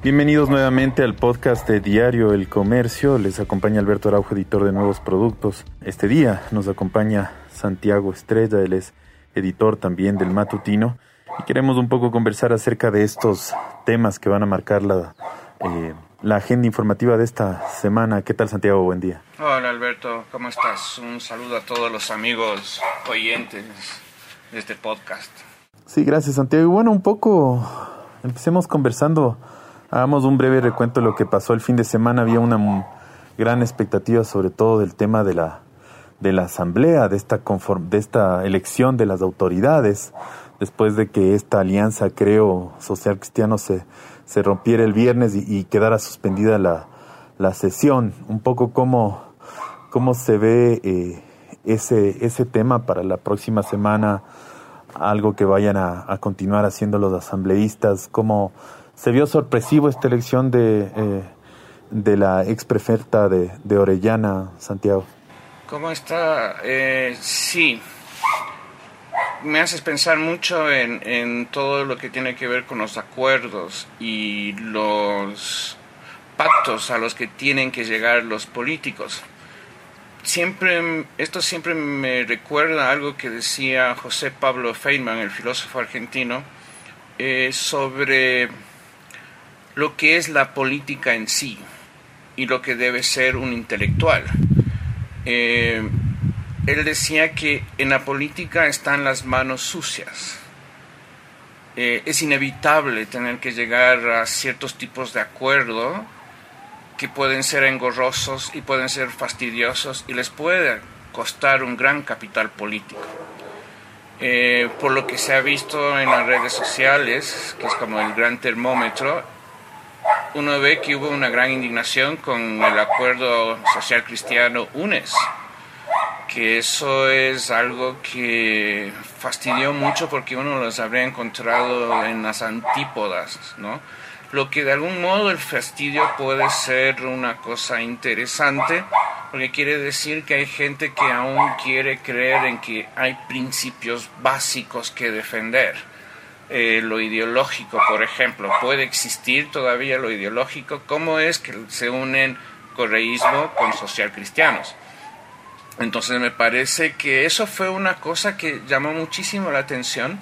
Bienvenidos nuevamente al podcast de Diario El Comercio. Les acompaña Alberto Araujo, editor de nuevos productos. Este día nos acompaña Santiago Estrella, él es editor también del Matutino. Y queremos un poco conversar acerca de estos temas que van a marcar la, eh, la agenda informativa de esta semana. ¿Qué tal, Santiago? Buen día. Hola, Alberto. ¿Cómo estás? Un saludo a todos los amigos oyentes de este podcast. Sí, gracias, Santiago. Y bueno, un poco empecemos conversando Hagamos un breve recuento de lo que pasó el fin de semana. Había una gran expectativa, sobre todo del tema de la, de la asamblea, de esta, conform, de esta elección de las autoridades, después de que esta alianza, creo, social cristiano se, se rompiera el viernes y, quedara suspendida la, la, sesión. Un poco cómo, cómo se ve eh, ese, ese tema para la próxima semana, algo que vayan a, a continuar haciendo los asambleístas, cómo se vio sorpresivo esta elección de, eh, de la ex prefecta de, de, Orellana, Santiago. ¿Cómo está? Eh, sí. Me haces pensar mucho en, en todo lo que tiene que ver con los acuerdos y los pactos a los que tienen que llegar los políticos. Siempre, esto siempre me recuerda algo que decía José Pablo Feynman, el filósofo argentino, eh, sobre lo que es la política en sí y lo que debe ser un intelectual. Eh, él decía que en la política están las manos sucias. Eh, es inevitable tener que llegar a ciertos tipos de acuerdo que pueden ser engorrosos y pueden ser fastidiosos y les puede costar un gran capital político. Eh, por lo que se ha visto en las redes sociales, que es como el gran termómetro, uno ve que hubo una gran indignación con el acuerdo social cristiano UNES, que eso es algo que fastidió mucho porque uno los habría encontrado en las antípodas, ¿no? Lo que de algún modo el fastidio puede ser una cosa interesante, porque quiere decir que hay gente que aún quiere creer en que hay principios básicos que defender eh, lo ideológico, por ejemplo. ¿Puede existir todavía lo ideológico? ¿Cómo es que se unen correísmo con socialcristianos? Entonces me parece que eso fue una cosa que llamó muchísimo la atención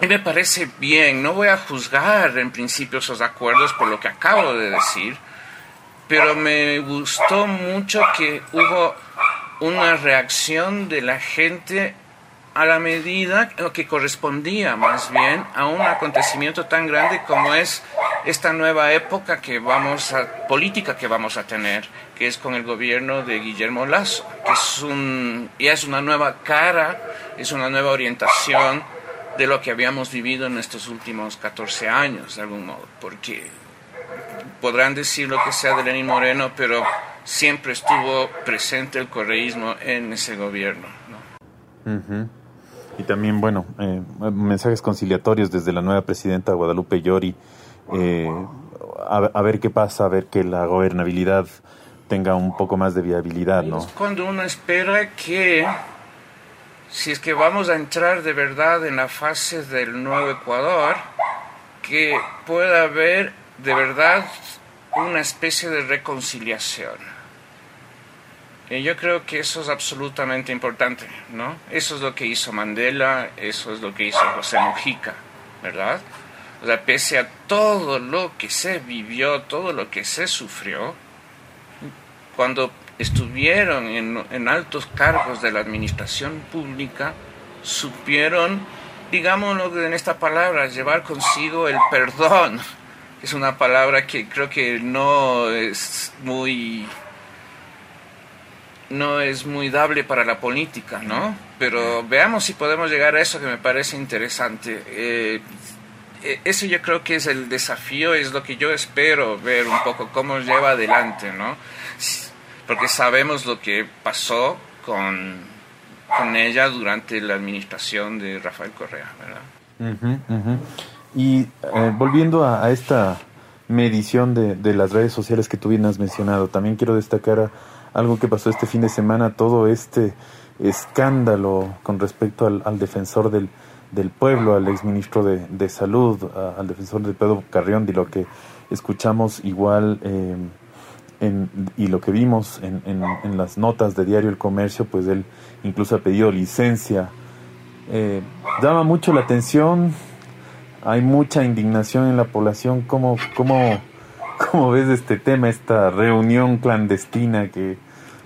y me parece bien. No voy a juzgar en principio esos acuerdos por lo que acabo de decir, pero me gustó mucho que hubo una reacción de la gente a la medida que correspondía más bien a un acontecimiento tan grande como es esta nueva época que vamos a política que vamos a tener que es con el gobierno de Guillermo Lazo que es un ya es una nueva cara es una nueva orientación de lo que habíamos vivido en estos últimos 14 años de algún modo porque podrán decir lo que sea de Lenín Moreno pero siempre estuvo presente el correísmo en ese gobierno ¿no? Y también, bueno, eh, mensajes conciliatorios desde la nueva presidenta Guadalupe Llori. Eh, a, ver qué pasa, a ver que la gobernabilidad tenga un poco más de viabilidad, ¿no? cuando uno espera que, si es que vamos a entrar de verdad en la fase del nuevo Ecuador, que pueda haber de verdad una especie de reconciliación yo creo que eso es absolutamente importante, ¿no? Eso es lo que hizo Mandela, eso es lo que hizo José Mujica, ¿verdad? O pese a todo lo que se vivió, todo lo que se sufrió, cuando estuvieron en, en altos cargos de la administración pública, supieron, digámoslo en esta palabra, llevar consigo el perdón. Es una palabra que creo que no es muy no es muy dable para la política, ¿no? Pero veamos si podemos llegar a eso que me parece interesante. Eh, eh, eso yo creo que es el desafío, es lo que yo espero ver un poco cómo lleva adelante, ¿no? Porque sabemos lo que pasó con, con ella durante la administración de Rafael Correa, ¿verdad? Y eh, volviendo a, esta medición de, de las redes sociales que tú bien has mencionado, también quiero destacar a algo que pasó este fin de semana, todo este escándalo con respecto al, defensor del, del pueblo, al exministro de, de Salud, al defensor de Pedro Carrión, de lo que escuchamos igual eh, y lo que vimos en, en, las notas de Diario El Comercio, pues él incluso ha pedido licencia. Eh, llama mucho la atención, hay mucha indignación en la población. ¿Cómo, cómo, cómo ves este tema, esta reunión clandestina, que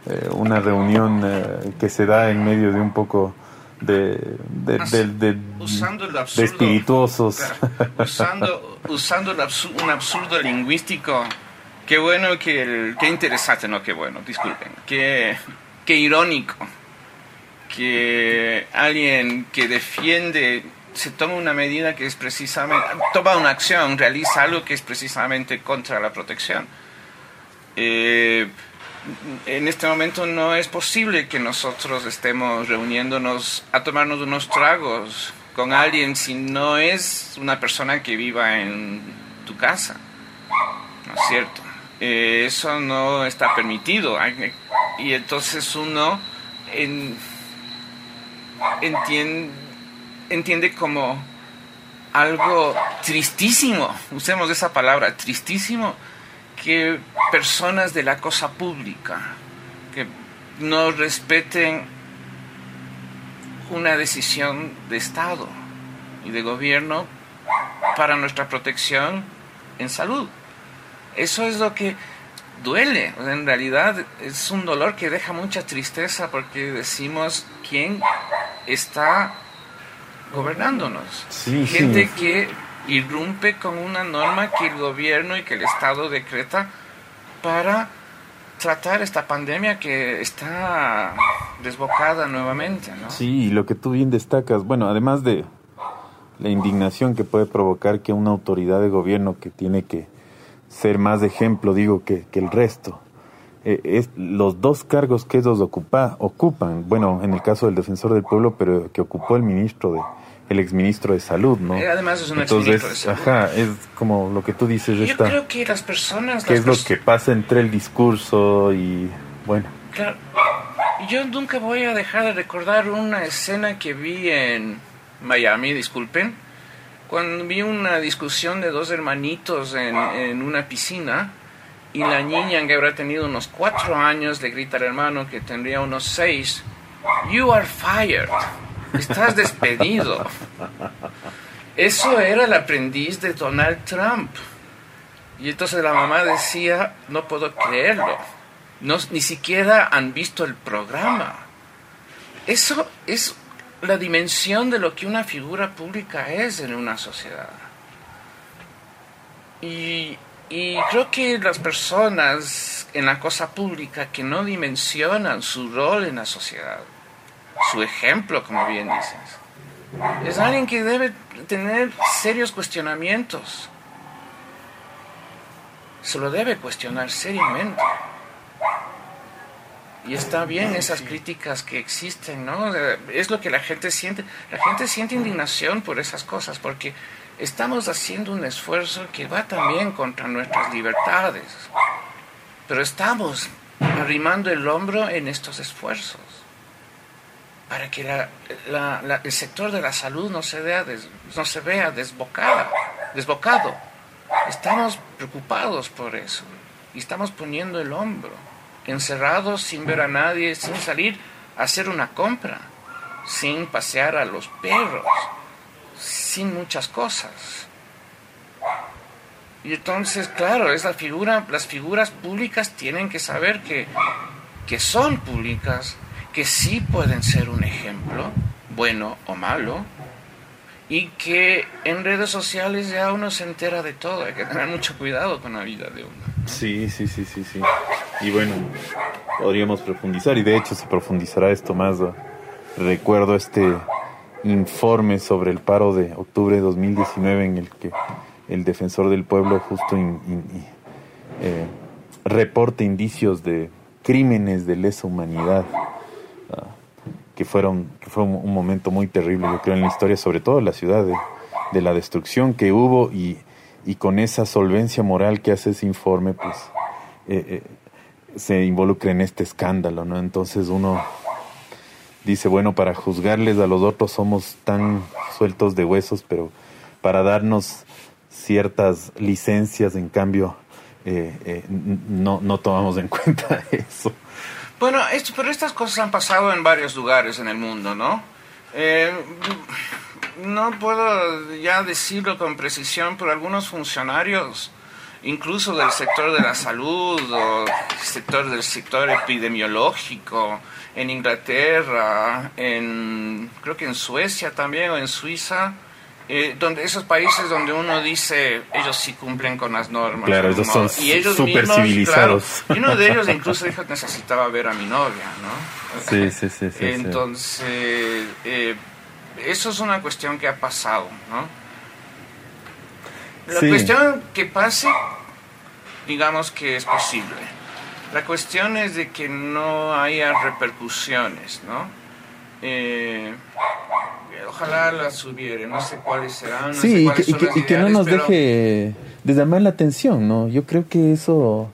eh, una reunión eh, que se da en medio de un poco de, de, usando el absurdo, espirituosos? Usando, usando un absurdo lingüístico. Qué bueno que qué interesante, no qué bueno, disculpen, qué, qué irónico que alguien que defiende se toma una medida que es precisamente, toma una acción, realiza algo que es precisamente contra la protección. Eh, en este momento no es posible que nosotros estemos reuniéndonos a tomarnos unos tragos con alguien si no es una persona que viva en tu casa. ¿No es cierto? Eh, eso no está permitido. Y entonces uno entiende, entiende como algo tristísimo, usemos esa palabra, tristísimo, que personas de la cosa pública, que no respeten una decisión de Estado y de gobierno para nuestra protección en salud. Eso es lo que duele. en realidad es un dolor que deja mucha tristeza porque decimos quién está gobernándonos. Gente que irrumpe con una norma que el gobierno y que el Estado decreta para tratar esta pandemia que está desbocada nuevamente. ¿no? Sí, lo que tú bien destacas, bueno, además de la indignación que puede provocar que una autoridad de gobierno que tiene que ser más ejemplo, digo, que, que el resto. Eh, es, los dos cargos que ellos ocupa, ocupan, bueno, en el caso del defensor del pueblo, pero que ocupó el ministro de, el exministro de salud, ¿no? Eh, además es un Entonces, de salud. Ajá, es como lo que tú dices. Yo creo que las personas... ¿Qué es lo que pasa entre el discurso y, bueno? Claro, yo nunca voy a dejar de recordar una escena que vi en Miami, disculpen, cuando vi una discusión de dos hermanitos en, una piscina y la niña que habrá tenido unos cuatro años le grita al hermano que tendría unos seis, You are fired, estás despedido. Eso era el aprendiz de Donald Trump. Y entonces la mamá decía, no puedo creerlo, no, ni siquiera han visto el programa. Eso es la dimensión de lo que una figura pública es en una sociedad. Y, creo que las personas en la cosa pública que no dimensionan su rol en la sociedad, su ejemplo, como bien dices, es alguien que debe tener serios cuestionamientos. Se lo debe cuestionar seriamente. Y está bien esas críticas que existen, ¿no? Es lo que la gente siente. La gente siente indignación por esas cosas, porque estamos haciendo un esfuerzo que va también contra nuestras libertades. Pero estamos arrimando el hombro en estos esfuerzos para que el sector de la salud no se, vea desbocada, desbocado. Estamos preocupados por eso y estamos poniendo el hombro encerrados sin ver a nadie, sin salir a hacer una compra, sin pasear a los perros, sin muchas cosas. Y entonces, claro, esa figura, las figuras públicas tienen que saber que, que son públicas, que sí pueden ser un ejemplo, bueno o malo, y que en redes sociales ya uno se entera de todo, hay que tener mucho cuidado con la vida de uno. Sí, sí, sí, sí, sí. Y bueno, podríamos profundizar, y de hecho se profundizará esto más. Recuerdo este informe sobre el paro de octubre de 2019 en el que el defensor del pueblo justo eh, reporta indicios de crímenes de lesa humanidad, que, fueron, fue un, momento muy terrible, yo creo, en la historia, sobre todo en la ciudad, de, la destrucción que hubo y y con esa solvencia moral que hace ese informe, pues eh, eh, se involucra en este escándalo, ¿no? Entonces uno dice, bueno, para juzgarles a los otros somos tan sueltos de huesos, pero para darnos ciertas licencias, en cambio, eh, no, no tomamos en cuenta eso. Bueno, esto, pero estas cosas han pasado en varios lugares en el mundo, ¿no? Eh, no puedo ya decirlo con precisión, pero algunos funcionarios, incluso del sector de la salud o sector del sector epidemiológico, en Inglaterra, en creo que en Suecia también o en Suiza, eh, donde esos países donde uno dice ellos sí cumplen con las normas claro ellos son y ellos super civilizados. y uno de ellos incluso dijo que necesitaba ver a mi novia no sí sí sí, sí entonces eh, eso es una cuestión que ha pasado no la cuestión que pase digamos que es posible. La cuestión es de que no haya repercusiones no eh, ojalá las hubiera, no sé cuáles serán. sí, y, que, no nos deje de llamar la atención, ¿no? Yo creo que eso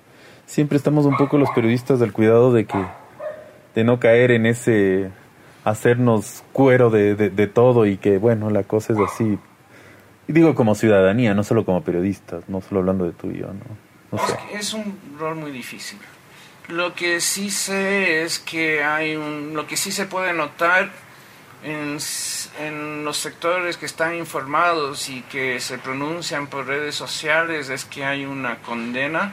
siempre estamos un poco los periodistas del cuidado de que de no caer en ese hacernos cuero de, de, todo y que bueno la cosa es así y digo como ciudadanía no solo como periodistas no solo hablando de tú y yo no, sé. es un rol muy difícil lo que sí sé es que hay un lo que sí se puede notar en, en, los sectores que están informados y que se pronuncian por redes sociales es que hay una condena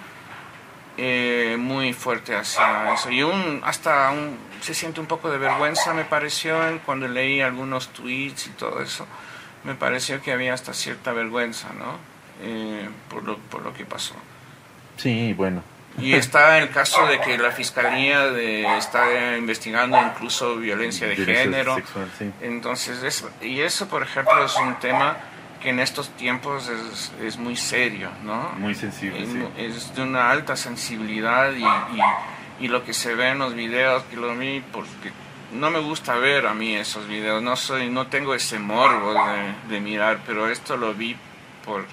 eh, muy fuerte hacia eso. Y un, hasta un, se siente un poco de vergüenza, me pareció, cuando leí algunos tweets y todo eso. Me pareció que había hasta cierta vergüenza, ¿no? Eh, por, lo, por lo que pasó. Sí, bueno, y está el caso de que la fiscalía de, está investigando incluso violencia de género. Entonces, eso, y eso, por ejemplo, es un tema que en estos tiempos es, es muy serio, ¿no? Muy sensible, Es de una alta sensibilidad y, y, lo que se ve en los videos, que lo vi porque no me gusta ver a mí esos videos, no soy, no tengo ese morbo de, de mirar, pero esto lo vi por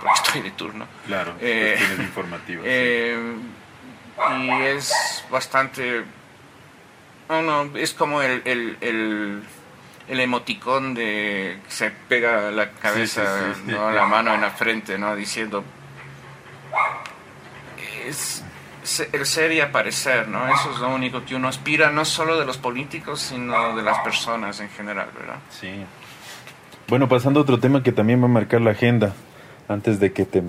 porque estoy de turno. Claro, eh, informativas. Eh, y es bastante... No, no, es como el, el, el, el emoticón de que se pega la cabeza, ¿no? la mano en la frente, ¿no? Diciendo... Es el ser y aparecer, ¿no? Eso es lo único que uno aspira, no solo de los políticos, sino de las personas en general, ¿verdad? Sí. Bueno, pasando a otro tema que también va a marcar la agenda, antes de que te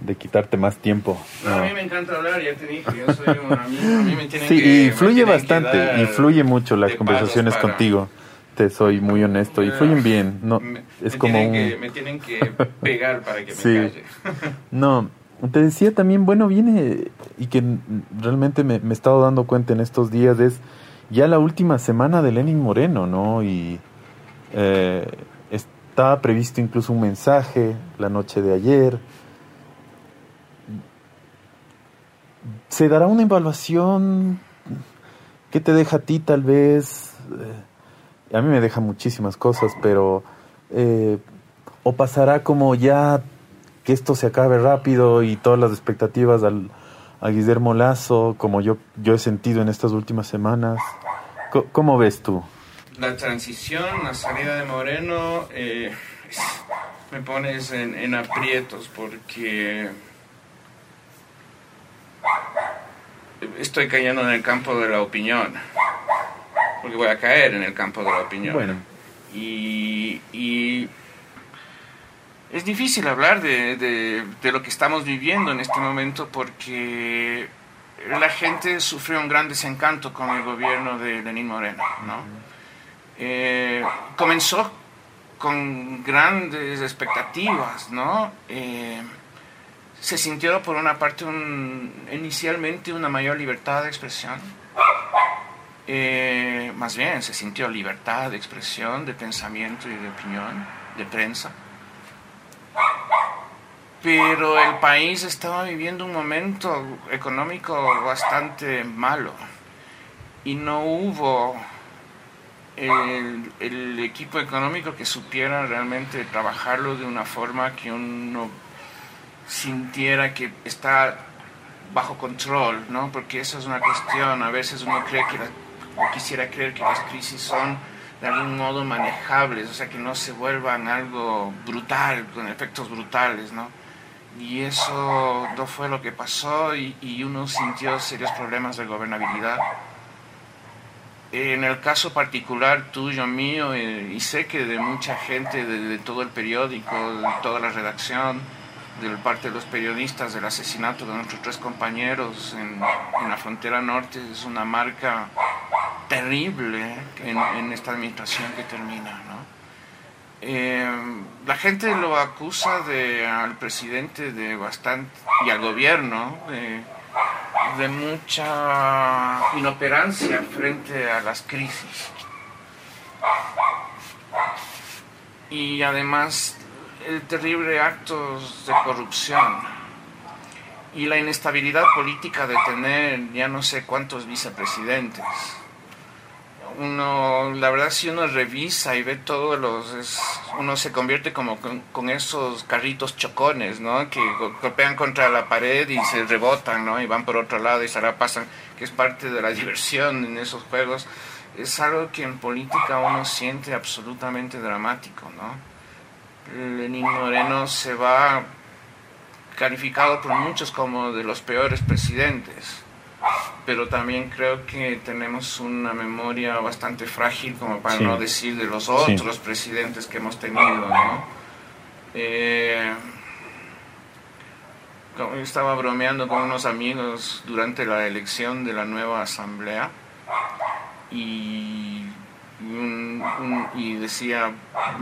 de quitarte más tiempo. a mí me encanta hablar, ya te dije, yo soy un amigo, a mí me tienen sí, y fluye bastante, y fluye mucho las conversaciones contigo. Te soy muy honesto, y fluyen bien, no es como un... me tienen que pegar para que me calle. no, te decía también, bueno, viene y que realmente me, me he estado dando cuenta en estos días es ya la última semana de Lenin Moreno, ¿no? Y eh, estaba previsto incluso un mensaje la noche de ayer. ¿Se dará una evaluación? ¿Qué te deja a ti tal vez? Eh, a mí me deja muchísimas cosas, pero... Eh, ¿O pasará como ya que esto se acabe rápido y todas las expectativas al, a Guillermo Lazo, como yo, yo he sentido en estas últimas semanas? ¿Cómo ves tú? La transición, la salida de Moreno, eh, me pones en, aprietos porque estoy cayendo en el campo de la opinión, porque voy a caer en el campo de la opinión. Bueno. Y, y es difícil hablar de, de, lo que estamos viviendo en este momento porque la gente sufrió un gran desencanto con el gobierno de Lenín Moreno, ¿no? Eh, comenzó con grandes expectativas, ¿no? Eh, se sintió por una parte inicialmente una mayor libertad de expresión. Eh, más bien se sintió libertad de expresión, de pensamiento y de opinión, de prensa. Pero el país estaba viviendo un momento económico bastante malo y no hubo el, equipo económico que supiera realmente trabajarlo de una forma que uno sintiera que está bajo control, ¿no? Porque esa es una cuestión, a veces uno cree que quisiera creer que las crisis son de algún modo manejables, o sea, que no se vuelvan algo brutal, con efectos brutales, ¿no? Y eso no fue lo que pasó y, y uno sintió serios problemas de gobernabilidad. En el caso particular tuyo, mío, eh, y sé que de mucha gente de, todo el periódico, de toda la redacción, de parte de los periodistas, del asesinato de nuestros tres compañeros en, la frontera norte, es una marca terrible en, en esta administración que termina. ¿no? Eh, la gente lo acusa de, al presidente de bastante y al gobierno de, de mucha inoperancia frente a las crisis. Y además el terrible actos de corrupción y la inestabilidad política de tener ya no sé cuántos vicepresidentes uno, la verdad si uno revisa y ve todos los, uno se convierte como con, esos carritos chocones, ¿no? Que golpean contra la pared y se rebotan, ¿no? Y van por otro lado y se la pasan, que es parte de la diversión en esos juegos. Es algo que en política uno siente absolutamente dramático, ¿no? Lenín Moreno se va calificado por muchos como de los peores presidentes pero también creo que tenemos una memoria bastante frágil, como para no decir de los otros presidentes que hemos tenido, ¿no? Eh, estaba bromeando con unos amigos durante la elección de la nueva asamblea y, y decía,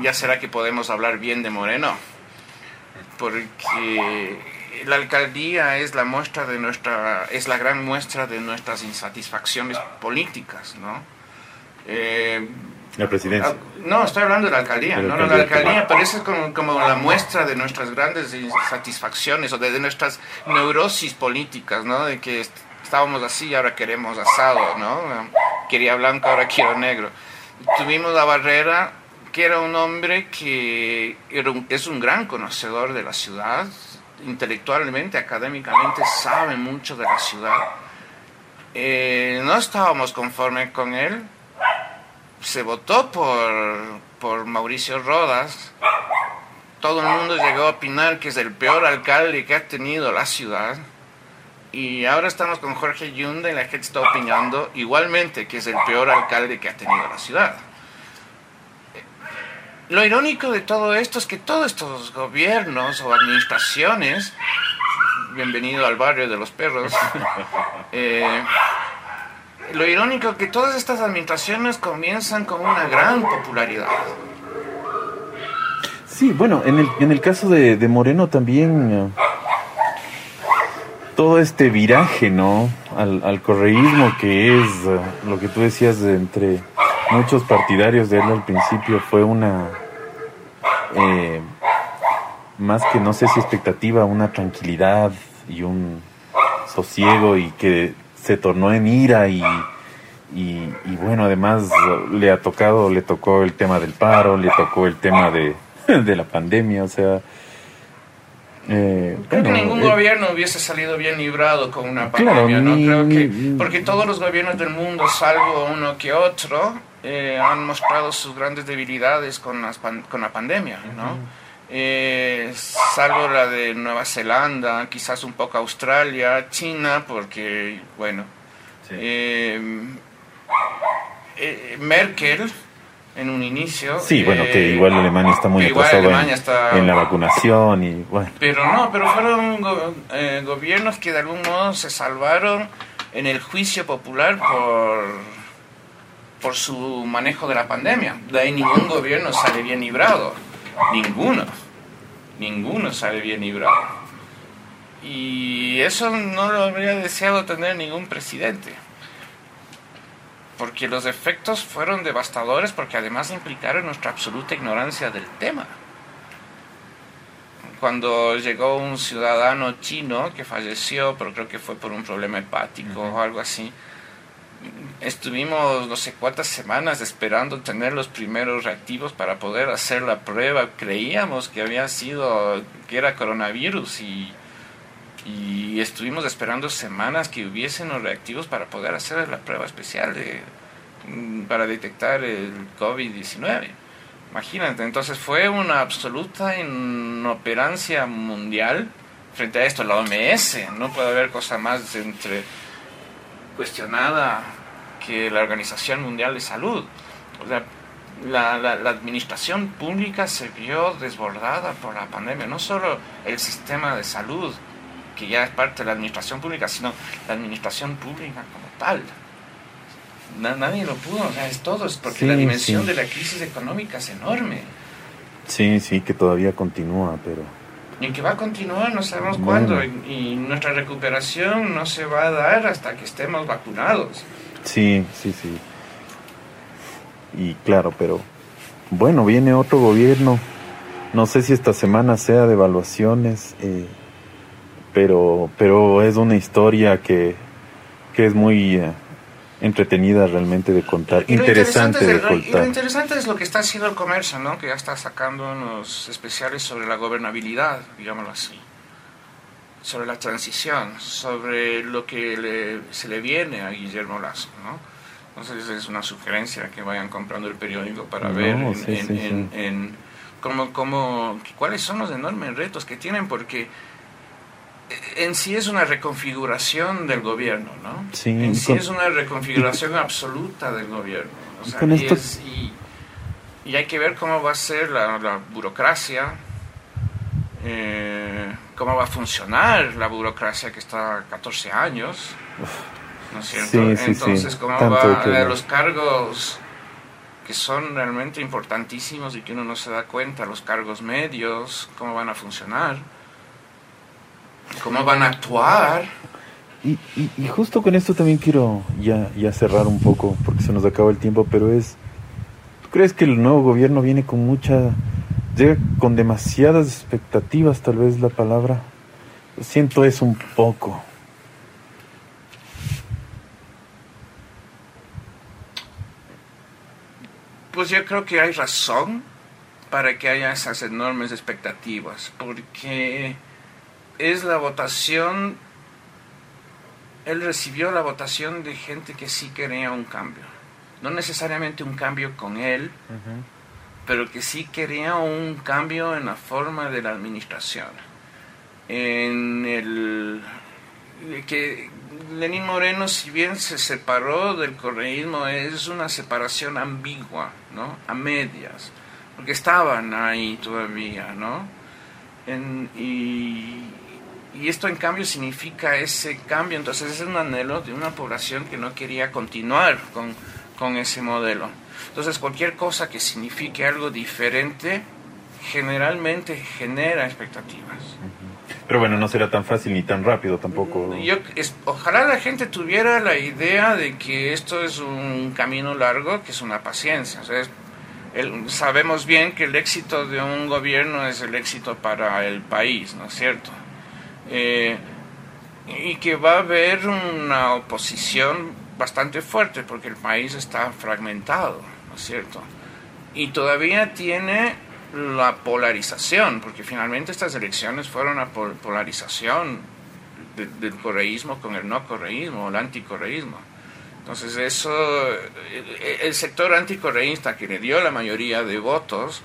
ya será que podemos hablar bien de Moreno, porque la alcaldía es la muestra de nuestra es la gran muestra de nuestras insatisfacciones políticas no eh, la presidencia. ah, no estoy hablando de la alcaldía no, la alcaldía. pero es como, como, la muestra de nuestras grandes insatisfacciones o de, nuestras neurosis políticas no de que estábamos así y ahora queremos asado no quería blanco ahora quiero negro. Tuvimos la barrera que era un hombre que es un gran conocedor de la ciudad, intelectualmente, académicamente, sabe mucho de la ciudad. Eh, no estábamos conformes con él. Se votó por, por Mauricio Rodas. Todo el mundo llegó a opinar que es el peor alcalde que ha tenido la ciudad. Y ahora estamos con Jorge Yunda y la gente está opinando igualmente que es el peor alcalde que ha tenido la ciudad. Lo irónico de todo esto es que todos estos gobiernos o administraciones, bienvenido al barrio de los perros, eh, lo irónico es que todas estas administraciones comienzan con una gran popularidad. Sí, bueno, en el, en el caso de, Moreno también eh, todo este viraje, ¿no? Al, al correísmo que es eh, lo que tú decías de entre muchos partidarios de él al principio fue una, eh, más que no sé si expectativa, una tranquilidad y un sosiego y que se tornó en ira y, y, bueno, además le ha tocado, le tocó el tema del paro, le tocó el tema de, de la pandemia, o sea... Eh, Creo que ningún eh, gobierno hubiese salido bien librado con una pandemia, ¿no? Creo que, porque todos los gobiernos del mundo, salvo uno que otro, eh, han mostrado sus grandes debilidades con, con la pandemia, ¿no? Eh, salvo la de Nueva Zelanda, quizás un poco Australia, China, porque, bueno, eh, Merkel en un inicio. Sí, bueno, que igual Alemania está muy atrasado en, la vacunación y bueno. Pero no, pero fueron gobiernos que de algún modo se salvaron en el juicio popular por por su manejo de la pandemia. De ahí ningún gobierno sale bien librado. Ninguno. Ninguno sale bien librado. Y eso no lo habría deseado tener ningún presidente. Porque los efectos fueron devastadores porque además implicaron nuestra absoluta ignorancia del tema. Cuando llegó un ciudadano chino que falleció, pero creo que fue por un problema hepático o algo así, estuvimos no sé cuántas semanas esperando tener los primeros reactivos para poder hacer la prueba. Creíamos que había sido, que era coronavirus y, estuvimos esperando semanas que hubiesen los reactivos para poder hacer la prueba especial de, mm, para detectar el COVID-19. Imagínate, entonces fue una absoluta inoperancia mundial frente a esto, la OMS. No puede haber cosa más entre cuestionada que la Organización Mundial de Salud. O sea, la, la, administración pública se vio desbordada por la pandemia, no solo el sistema de salud, que ya es parte de la administración pública, sino la administración pública como tal. nadie lo pudo, o sea, es todo, es porque la dimensión de la crisis económica es enorme. Sí, sí, que todavía continúa, pero... Y que va a continuar, no sabemos cuándo, y, y nuestra recuperación no se va a dar hasta que estemos vacunados. Sí, sí, sí. Y claro, pero bueno, viene otro gobierno. No sé si esta semana sea de evaluaciones, eh, pero, pero es una historia que, que es muy eh, entretenida realmente de contar, interesante, de contar. Y lo interesante es lo que está haciendo el comercio, ¿no? que ya está sacando unos especiales sobre la gobernabilidad, digámoslo así, sobre la transición, sobre lo que se le viene a Guillermo Lazo. ¿no? Entonces es una sugerencia que vayan comprando el periódico para ver en, cómo, cuáles son los enormes retos que tienen, porque en sí es una reconfiguración del gobierno, ¿no? en sí es una reconfiguración absoluta del gobierno. y, hay que ver cómo va a ser la, burocracia, eh, cómo va a funcionar la burocracia que está 14 años. ¿no es cierto? Entonces, ¿cómo va a los cargos que son realmente importantísimos y que uno no se da cuenta, los cargos medios, cómo van a funcionar, cómo van a actuar? Y, y, justo con esto también quiero ya, ya cerrar un poco, porque se nos acaba el tiempo, pero es, ¿tú crees que el nuevo gobierno viene con mucha, llega con demasiadas expectativas, tal vez la palabra? Siento eso un poco. Pues yo creo que hay razón para que haya esas enormes expectativas, porque es la votación, él recibió la votación de gente que sí quería un cambio, no necesariamente un cambio con él, pero que sí quería un cambio en la forma de la administración, en el que Lenín Moreno, si bien se separó del correísmo, es una separación ambigua, ¿no? A medias, porque estaban ahí todavía, ¿no? y, esto en cambio significa ese cambio, entonces es un anhelo de una población que no quería continuar con, ese modelo. Entonces cualquier cosa que signifique algo diferente generalmente genera expectativas. Pero bueno, no será tan fácil ni tan rápido tampoco. Yo, ojalá la gente tuviera la idea de que esto es un camino largo, que es una paciencia. sabemos bien que el éxito de un gobierno es el éxito para el país, ¿no es cierto? Eh, y que va a haber una oposición bastante fuerte porque el país está fragmentado, ¿no es cierto? Y todavía tiene la polarización, porque finalmente estas elecciones fueron una polarización del correísmo con el no correísmo, el anticorreísmo. Entonces eso, eh, el sector anticorreísta que le dio la mayoría de votos,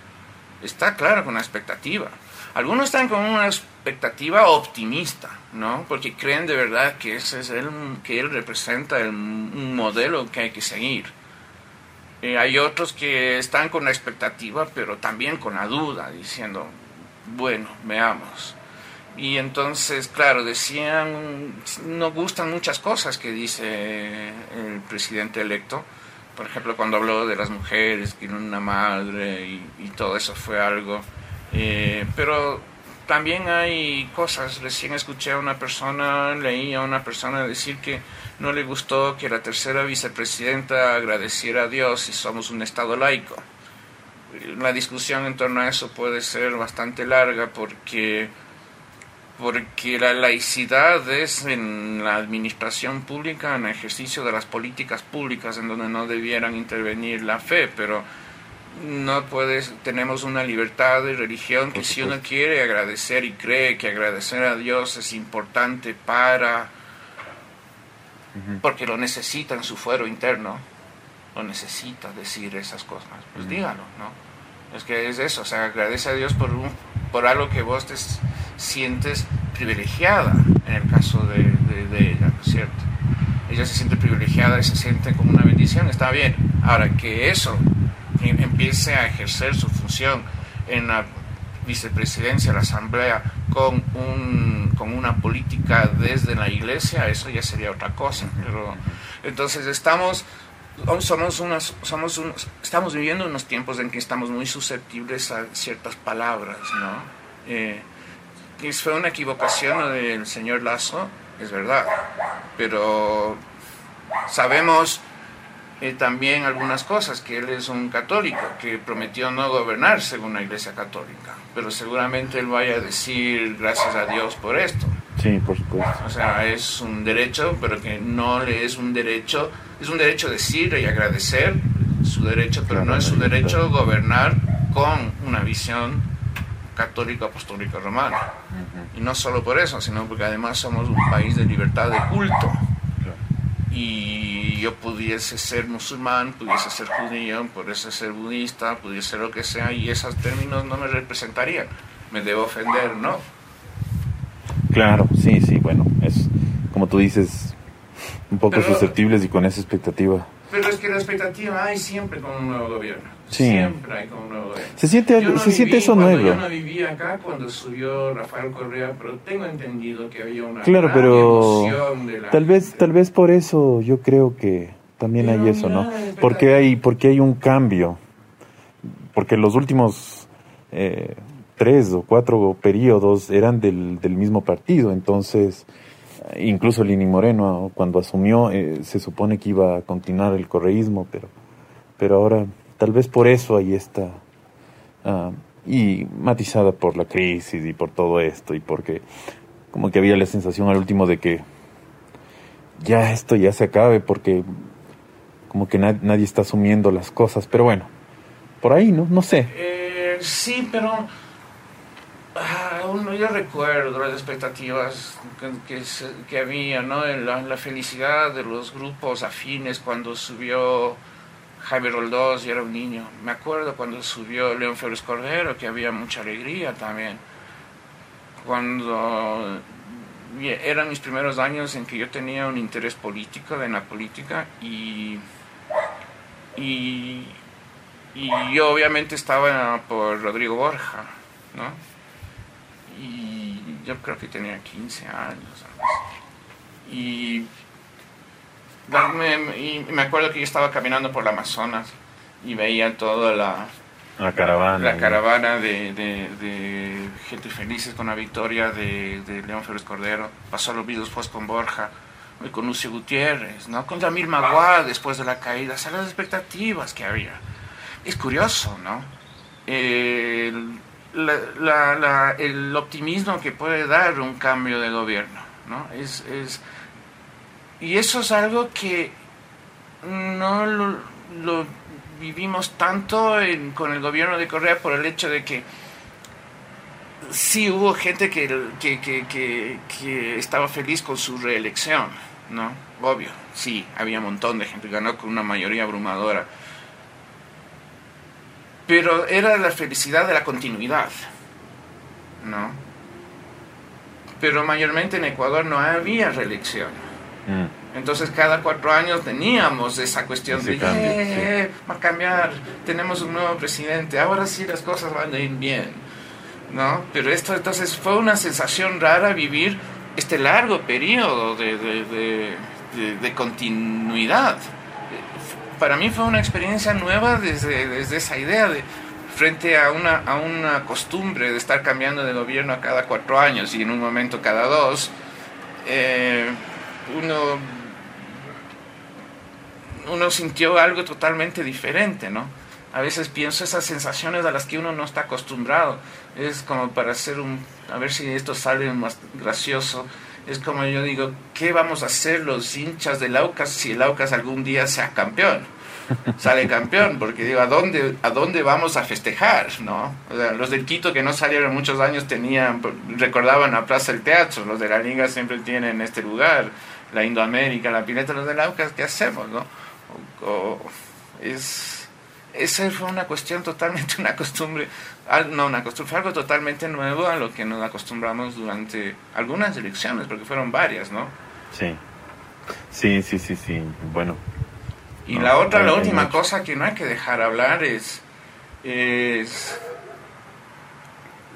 está claro con una expectativa. Algunos están con una expectativa optimista, ¿no? Porque creen de verdad que ese es el, que él representa un modelo que hay que seguir eh, hay otros que están con la expectativa, pero también con la duda, diciendo, bueno, veamos. Y entonces, claro, decían, no gustan muchas cosas que dice el presidente electo. Por ejemplo, cuando habló de las mujeres, que una madre y, todo eso fue algo. Eh, pero también hay cosas. Recién escuché a una persona, leí a una persona decir que no le gustó que la tercera vicepresidenta agradeciera a Dios si somos un Estado laico. La discusión en torno a eso puede ser bastante larga porque, porque la laicidad es en la administración pública, en el ejercicio de las políticas públicas en donde no debieran intervenir la fe, pero no puedes, tenemos una libertad de religión que si uno quiere agradecer y cree que agradecer a Dios es importante para porque lo necesita en su fuero interno, o necesita decir esas cosas, pues dígalo, ¿no? Es que es eso, o sea, agradece a Dios por, un, por algo que vos te sientes privilegiada, en el caso de, de, ella, ¿no es cierto? Ella se siente privilegiada y se siente como una bendición, está bien. Ahora, que eso empiece a ejercer su función en la vicepresidencia, la asamblea, con, un, con una política desde la iglesia, eso ya sería otra cosa. Pero, entonces estamos somos unas, somos unos, estamos viviendo unos tiempos en que estamos muy susceptibles a ciertas palabras, ¿no? Eh, fue una equivocación del señor Lazo, es verdad, pero sabemos eh, también algunas cosas, que él es un católico, que prometió no gobernar según la iglesia católica, pero seguramente él vaya a decir gracias a Dios por esto. Sí, por supuesto. O sea, es un derecho, pero que no le es un derecho, es un derecho decir y agradecer su derecho, pero no es su derecho gobernar con una visión católico apostólico romana. Y no solo por eso, sino porque además somos un país de libertad de culto. Y yo pudiese ser musulmán, pudiese ser judío, pudiese ser budista, pudiese ser lo que sea, y esos términos no me representarían. Me debo ofender, ¿no? Claro, sí, sí, bueno, es como tú dices, un poco susceptibles y con esa expectativa. Pero es que la expectativa hay siempre con un nuevo gobierno. Siempre hay un nuevo. Se siente, se siente eso nuevo. Yo no vivía acá cuando subió Rafael Correa, pero tengo entendido que había una claro, pero tal vez, tal vez por eso yo creo que también hay eso, ¿no? Porque hay, porque hay un cambio. Porque los últimos eh, tres o cuatro periodos eran del, del mismo partido, entonces incluso Lini Moreno cuando asumió eh, se supone que iba a continuar el correísmo, pero, pero ahora tal vez por eso ahí está, ah, y matizada por la crisis y por todo esto, y porque como que había la sensación al último de que ya esto ya se acabe, porque como que nadie está asumiendo las cosas, pero bueno, por ahí, ¿no? No sé. Eh, sí, pero Ah, uno, yo recuerdo las expectativas que, que, había, ¿no? La, la, felicidad de los grupos afines cuando subió Jaime Roldós y era un niño. Me acuerdo cuando subió León Férez Cordero, que había mucha alegría también. Cuando eran mis primeros años en que yo tenía un interés político en la política y, y yo obviamente estaba por Rodrigo Borja, ¿no? y yo creo que tenía 15 años. Y me, y me acuerdo que yo estaba caminando por la Amazonas y veía toda la, la caravana, la caravana de, de, gente felices con la victoria de, de León Férez Cordero. Pasó los videos pues con Borja y con Lucio Gutiérrez, ¿no? con Damir Maguá después de la caída, o las expectativas que había. Es curioso, ¿no? El, la, el optimismo que puede dar un cambio de gobierno. ¿no? Es, es, y eso es algo que no lo, vivimos tanto con el gobierno de Correa por el hecho de que sí hubo gente que, que, que, que, estaba feliz con su reelección, ¿no? Obvio, sí, había un montón de gente, ganó con una mayoría abrumadora pero era la felicidad de la continuidad, ¿no? Pero mayormente en Ecuador no había reelección. Mm. Entonces cada cuatro años teníamos esa cuestión de, eh, va a cambiar, tenemos un nuevo presidente, ahora sí las cosas van a ir bien, ¿no? Pero esto entonces fue una sensación rara vivir este largo periodo de, de, de continuidad para mí fue una experiencia nueva desde, desde esa idea de frente a una, a una costumbre de estar cambiando de gobierno a cada cuatro años y en un momento cada dos, eh, uno, uno sintió algo totalmente diferente, ¿no? A veces pienso esas sensaciones a las que uno no está acostumbrado. Es como para hacer un... A ver si esto sale más gracioso. Es como yo digo, ¿qué vamos a hacer los hinchas del Aucas si el Aucas algún día sea campeón? Sale campeón, porque digo, ¿a dónde, ¿a dónde vamos a festejar? ¿no? los del Quito que no salieron muchos años tenían, recordaban a Plaza del Teatro, los de la Liga siempre tienen este lugar, la Indoamérica, la Pileta, los del Aucas, ¿qué hacemos? ¿no? Es, esa fue una cuestión totalmente, una costumbre, no una costumbre, algo totalmente nuevo a lo que nos acostumbramos durante algunas elecciones, porque fueron varias, ¿no? Sí, sí, sí, sí, sí, bueno. Y la otra, la última cosa que no hay que dejar hablar es, es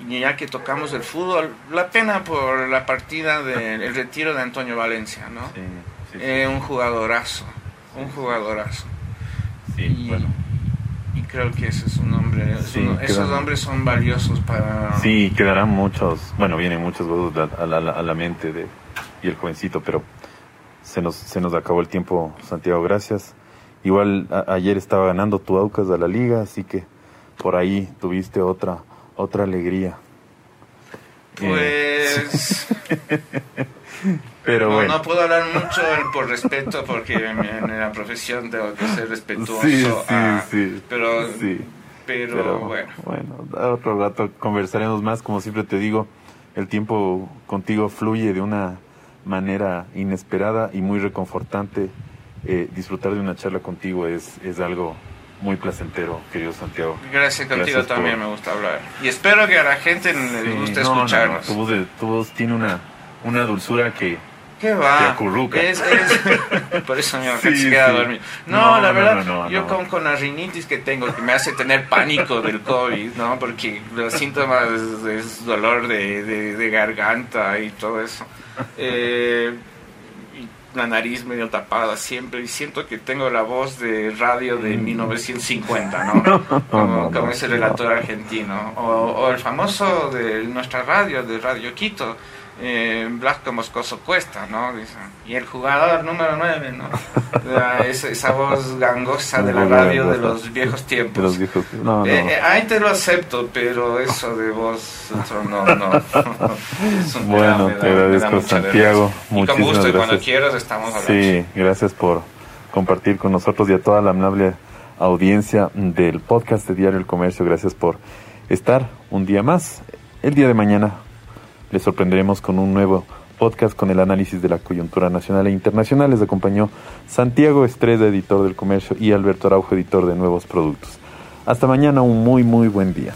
ya que tocamos el fútbol, la pena por la partida del retiro de Antonio Valencia, ¿no? Sí, eh, un jugadorazo, un jugadorazo. Sí, y, bueno. Y creo que ese es un hombre, esos hombres son valiosos para... Sí, quedarán muchos, bueno, vienen muchos votos a la, a la, mente de y el jovencito, pero se nos, se nos acabó el tiempo, Santiago, gracias. Igual ayer estaba ganando tu Aucas de la liga, así que por ahí tuviste otra otra alegría. Pues. Pero no, bueno. no puedo hablar mucho por respeto porque en, la profesión tengo que ser respetuoso. Sí, sí, sí. Pero, sí. pero, bueno. Bueno, otro rato conversaremos más. Como siempre te digo, el tiempo contigo fluye de una manera inesperada y muy reconfortante. Eh, disfrutar de una charla contigo es, es algo muy placentero, querido Santiago. Gracias contigo también me gusta hablar. Y espero que a la gente le guste escucharnos. tu, voz tu, voz tiene una, una dulzura que, ¿Qué va? acurruca. Es, es, por eso me sí, se queda dormido. No, la verdad, yo con, con la rinitis que tengo, que me hace tener pánico del COVID, ¿no? Porque los síntomas es, dolor de, de, de, garganta y todo eso. Eh, la nariz medio tapada siempre y siento que tengo la voz de radio de 1950, ¿no? Como, como ese relator argentino. O, o, el famoso de nuestra radio, de Radio Quito, eh, Blasco Moscoso Cuesta, ¿no? Y el jugador número 9, ¿no? esa, esa, voz gangosa de la radio de los viejos tiempos. De los viejos no, no. Eh, eh, ahí te lo acepto, pero eso de voz, no, no. bueno, te agradezco, Santiago. Y con gusto, y cuando quieras estamos hablando. Sí, gracias por compartir con nosotros y a toda la amable audiencia del podcast de Diario El Comercio. Gracias por estar un día más. El día de mañana les sorprenderemos con un nuevo podcast con el análisis de la coyuntura nacional e internacional. Les acompañó Santiago Estrella, editor del comercio, y Alberto Araujo, editor de nuevos productos. Hasta mañana, un muy, muy buen día.